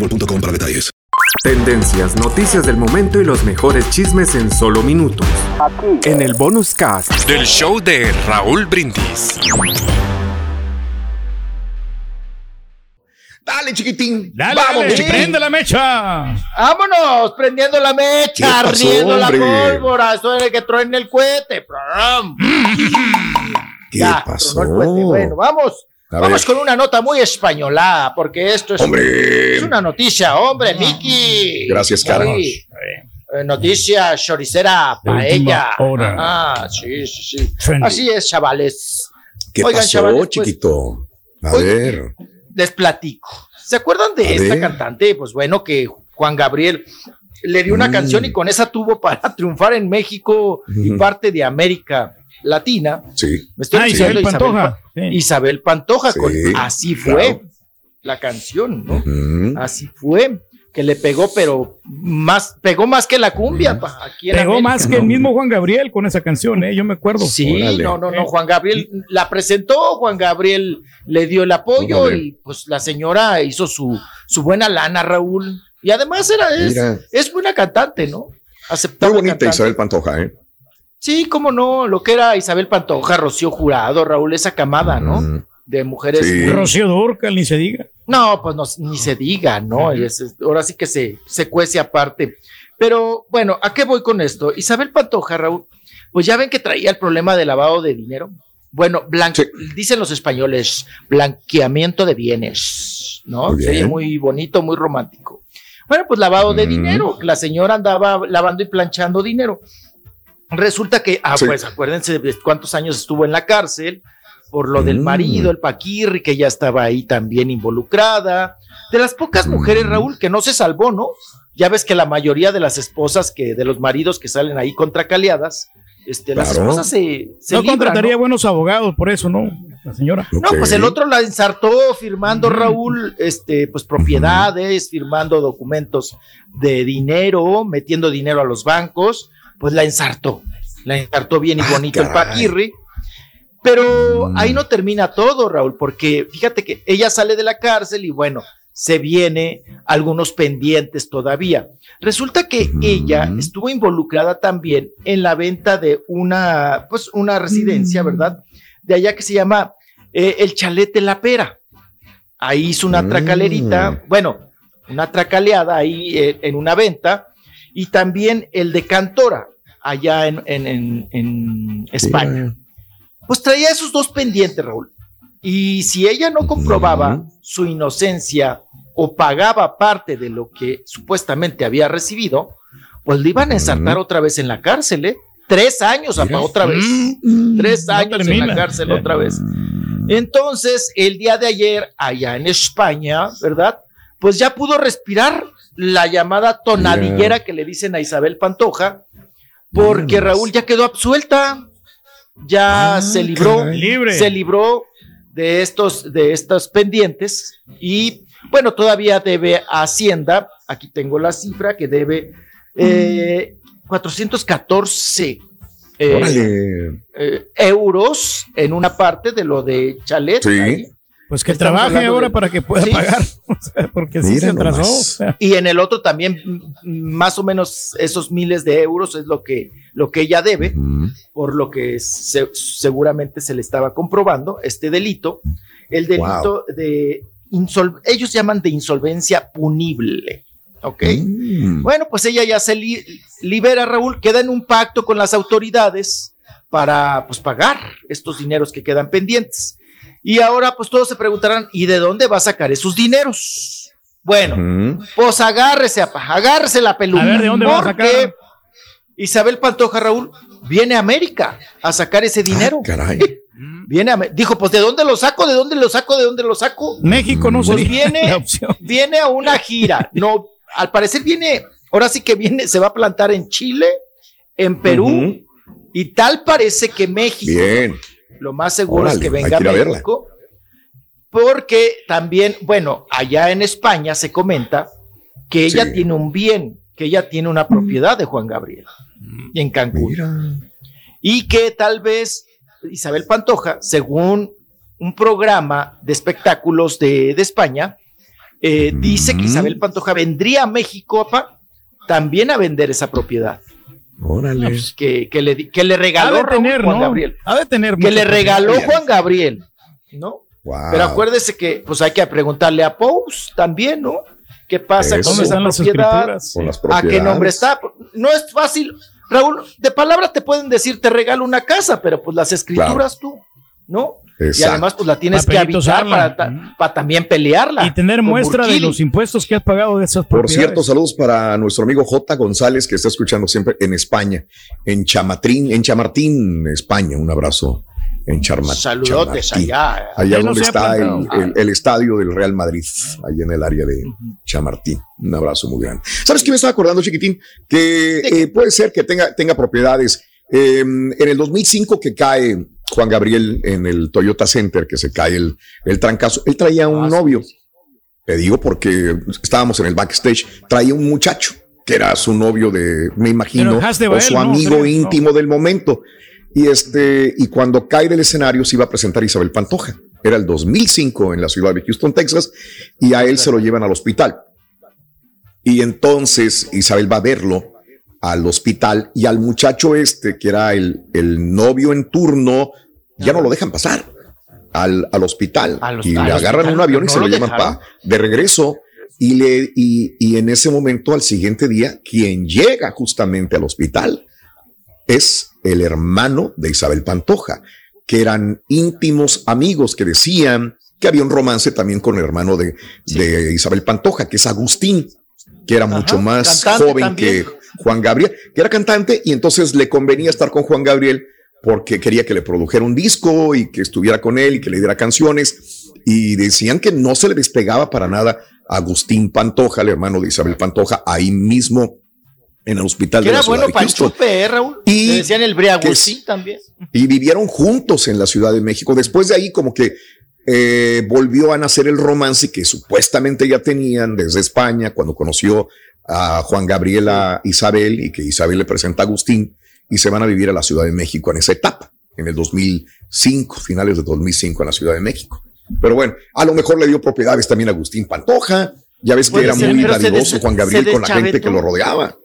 boostmobile.com para detalles. Tendencias, noticias del momento y los mejores chismes en solo minutos. En el bonus cast del show de Raúl Brindis. Dale, chiquitín. Dale, Vamos, dale, chiquitín. prende la mecha. Vámonos, prendiendo la mecha, ¿Qué pasó, ardiendo la pólvora, eso es que truene el cohete. ¡Prum! ¿Qué Ya, pasó? el cohete. Bueno, vamos. A vamos ver. con una nota muy españolada, porque esto es, Hombre. es una noticia, hombre, Miki. Gracias, cara. Sí. Eh, noticia choricera paella. hora. Ah, sí, sí, sí. Trendy. Así es, chavales. ¿Qué Oigan, pasó, chavales, pues, chiquito? A ver. les platico. ¿Se acuerdan de A esta ver. cantante? Pues bueno, que Juan Gabriel le dio una Mm. canción y con esa tuvo para triunfar en México y parte de América Latina. Sí. Me estoy Ah, Isabel Pantoja. Sí. Isabel Pantoja con Sí, Así fue claro. la canción, ¿no? Así fue que le pegó, pero más pegó más que la cumbia. pa, aquí en Pegó América. más que el mismo Juan Gabriel con esa canción, ¿eh? Yo me acuerdo. Sí, Órale. no, no, no. Juan Gabriel la presentó, Juan Gabriel le dio el apoyo Órale. y pues la señora hizo su, su buena lana, Raúl. Y además era, es, Mira. es buena cantante, ¿no? Muy Aceptable bonita cantante. Isabel Pantoja, ¿eh? Sí, cómo no, lo que era Isabel Pantoja, Rocío Jurado, Raúl, esa camada, ¿no? Mm. De mujeres. Sí. Rocío Durcal, ni se diga. No, pues no, ni se diga, ¿no? Es- es- ahora sí que se, se cuece aparte. Pero bueno, ¿a qué voy con esto? Isabel Pantoja, Raúl, pues ya ven que traía el problema de lavado de dinero. Bueno, Sí. dicen los españoles, blanqueamiento de bienes, ¿no? Muy bien. Sería muy bonito, muy romántico. Bueno, pues lavado de Mm. dinero. La señora andaba lavando y planchando dinero. Resulta que, ah, Sí. pues acuérdense de cuántos años estuvo en la cárcel por lo del Mm. marido, el Paquirri, que ya estaba ahí también involucrada. De las pocas mujeres, Mm. Raúl, que no se salvó, ¿no? Ya ves que la mayoría de las esposas que, de los maridos que salen ahí contracaleadas, este, las esposas se, se no libran, contrataría ¿no? buenos abogados por eso, ¿no? La señora. No, pues el otro la ensartó firmando, Raúl, este, pues propiedades, firmando documentos de dinero, metiendo dinero a los bancos, pues la ensartó, la ensartó bien y Ah, bonito el. Paquirri. Pero Mm. ahí no termina todo, Raúl, porque fíjate que ella sale de la cárcel y bueno, se viene algunos pendientes todavía. Resulta que ella estuvo involucrada también en la venta de una, pues una residencia, ¿verdad? De allá que se llama eh, el Chalete La Pera. Ahí hizo una Mm. tracalerita, bueno, una tracaleada ahí eh, en una venta, y también el de Cantora, allá en, en- en- en España. Pues traía esos dos pendientes, Raúl. Y si ella no comprobaba su inocencia o pagaba parte de lo que supuestamente había recibido, pues le iban a ensartar otra vez en la cárcel, ¿eh? Tres años apa, otra vez. Tres No años en la cárcel otra vez. Entonces, el día de ayer, allá en España, ¿verdad? Pues ya pudo respirar la llamada tonadillera que le dicen a Isabel Pantoja, porque Vámonos. Raúl ya quedó absuelta, ya Ah, se libró. Libre. se libró de estos, de estos pendientes y bueno, todavía debe a Hacienda, aquí tengo la cifra que debe eh, 414 eh, eh, euros en una parte de lo de Chalet. Sí. ahí. Pues que trabaje ahora de- para que pueda Sí. pagar. O sea, porque sí Mira se atrasó. nomás. o sea. Y en el otro también mm, más o menos esos miles de euros es lo que, lo que ella debe, por lo que se- seguramente se le estaba comprobando este delito, el delito de insol- ellos llaman de insolvencia punible. ¿Ok? Mm. Bueno, pues ella ya se li- libera, Raúl, queda en un pacto con las autoridades para pues pagar estos dineros que quedan pendientes. Y ahora pues todos se preguntarán, ¿y de dónde va a sacar esos dineros? Bueno, pues agárrese, apa, agárrese la peluca. A ver, ¿de dónde va a porque sacar? Isabel Pantoja, Raúl, viene a América a sacar ese dinero. Ah, caray. Viene a, dijo, pues ¿de dónde lo saco? ¿De dónde lo saco? ¿De dónde lo saco? México no Pues viene, la opción. viene a una gira. No, al parecer viene, ahora sí que viene, se va a plantar en Chile, en Perú, y tal parece que México, Bien. Lo más seguro Órale, es que venga a verla. México, porque también, bueno, allá en España se comenta que ella Sí. tiene un bien, que ella tiene una propiedad de Juan Gabriel en Cancún Mira. y que tal vez Isabel Pantoja, según un programa de espectáculos de, de España, eh, dice que. Isabel Pantoja vendría a México también a vender esa propiedad Órale. pues, que, que le, di- que le Ha regaló de tener, Juan ¿no? Gabriel. Ha de tener. Que le regaló. Juan Gabriel, ¿no? Wow. Pero acuérdese que pues hay que preguntarle a Pous también, ¿no? ¿Qué pasa Eso. con ¿Dónde las? Con ¿A qué nombre está? No es fácil. Raúl, de palabra te pueden decir te regalo una casa, pero pues las escrituras tú, ¿no? Y además pues la tienes que habitar para, ta- para también pelearla. Y tener muestra de los impuestos que has pagado de esas Por propiedades. cierto, saludos para nuestro amigo J. González, que está escuchando siempre en España, en Chamatrín, en Chamartín, España. Un abrazo en Charma- Saludotes Chamartín. allá. Allá no donde está el, el- el estadio del Real Madrid, allá en el área de Chamartín. Un abrazo muy grande. ¿Sabes qué me estaba acordando, chiquitín? Que eh, puede ser que tenga, tenga propiedades. Eh, en el 2005 que cae Juan Gabriel en el Toyota Center, que se cae el, el trancazo, él traía un Ah, novio. Te digo porque estábamos en el backstage, traía un muchacho que era su novio de, me imagino, o su ¿no? amigo íntimo del momento. Y este, y cuando cae del escenario se iba a presentar Isabel Pantoja. Era el 2005 en la ciudad de Houston, Texas, y a él se lo llevan al hospital. Y entonces Isabel va a verlo al hospital y al muchacho este, que era el, el novio en turno, ya no lo dejan pasar al, al hospital. Al hos- y le agarran hospital, un avión y no se lo lo llevan dejaron. pa- de regreso. Y, le, y, y en ese momento, al siguiente día, quien llega justamente al hospital es el hermano de Isabel Pantoja, que eran íntimos amigos que decían que había un romance también con el hermano de, de Isabel Pantoja, que es Agustín, que era mucho más joven también. que Juan Gabriel, que era cantante y entonces le convenía estar con Juan Gabriel porque quería que le produjera un disco y que estuviera con él y que le diera canciones. Y decían que no se le despegaba para nada a Agustín Pantoja, el hermano de Isabel Pantoja, ahí mismo en el hospital Que de la era bueno para el ¿eh, Raúl? Y Le decían el es- también. y vivieron juntos en la Ciudad de México. Después de ahí, como que eh, volvió a nacer el romance que supuestamente ya tenían desde España cuando conoció a Juan Gabriel a Isabel y que Isabel le presenta a Agustín y se van a vivir a la Ciudad de México en esa etapa, en el 2005, finales de 2005 en la Ciudad de México. Pero bueno, a lo mejor le dio propiedades también a Agustín Pantoja. Ya ves que era ser, muy dadivoso Juan Gabriel con la gente que lo rodeaba.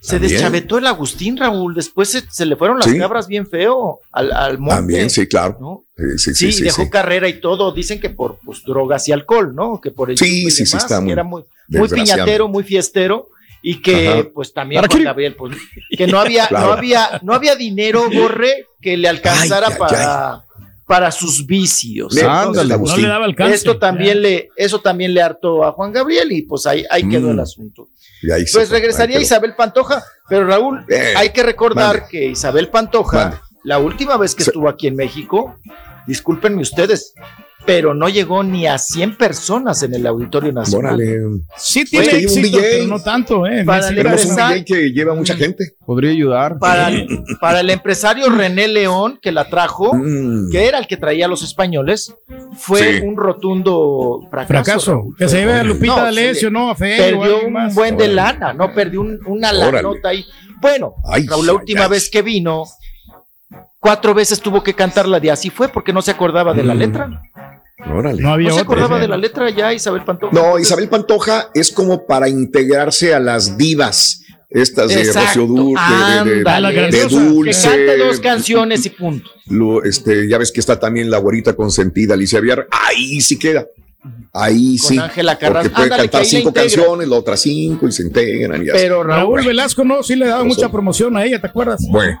Se También. deschavetó el Agustín, Raúl. Después se, se le fueron las Sí. cabras bien feo al, al monte. También, sí, claro. ¿no? Sí, dejó carrera y todo. Dicen que por pues, drogas y alcohol, ¿no? Que por el Sí, sí, sí, está muy era muy, muy piñatero, muy fiestero. Y que, Ajá. pues también Juan. Gabriel, pues, que no había, Claro. no había, no había dinero, Borre, que le alcanzara Ay, ay, para, para sus vicios. Le- Entonces, ándale, No Agustín. le daba alcance. esto también le, eso también le hartó a Juan Gabriel, y pues ahí, ahí quedó Mm. el asunto. Y ahí se Pues regresaría. Isabel Pantoja, pero Raúl, Eh, hay que recordar mande. que Isabel Pantoja, Mande. la última vez que Se- estuvo aquí en México, discúlpenme ustedes, pero no llegó ni a 100 personas en el Auditorio Nacional. Sí tiene Oye, y un éxito, DJ. pero no tanto, ¿eh? Para Sí, Tenemos un Regresar- DJ que lleva mucha gente. Podría ayudar. Para, el- para el empresario René León, que la trajo, Mm. que era el que traía a los españoles, fue Sí. un rotundo fracaso. Fracaso. Que se lleve a. Lupita No, D'Alessio, ¿no? A Feo. perdió un más. buen de lana, no perdió un- una Órale. lanota ahí. Bueno, Ay, Raúl, la ay, última ay. vez que vino, cuatro veces tuvo que cantar la de así fue porque no se acordaba de la Mm. letra. Órale. No había No se acordaba ¿eh? de la letra ya Isabel Pantoja. No, Isabel Pantoja es como para integrarse a las divas. Estas de Exacto. Rocío Dur, de- de, de- Ándale, de que Dulce. cante dos canciones y punto. lo- este, ya ves que está también la güerita consentida, Alicia Villar. Ahí sí queda. Ahí Con sí. Ángela Carrasco. Porque puede Ándale, que cantar la cinco canciones, la otra cinco y se integran y así. Pero Raúl, Velasco, no, sí le daba mucha promoción a ella, ¿te acuerdas? Bueno,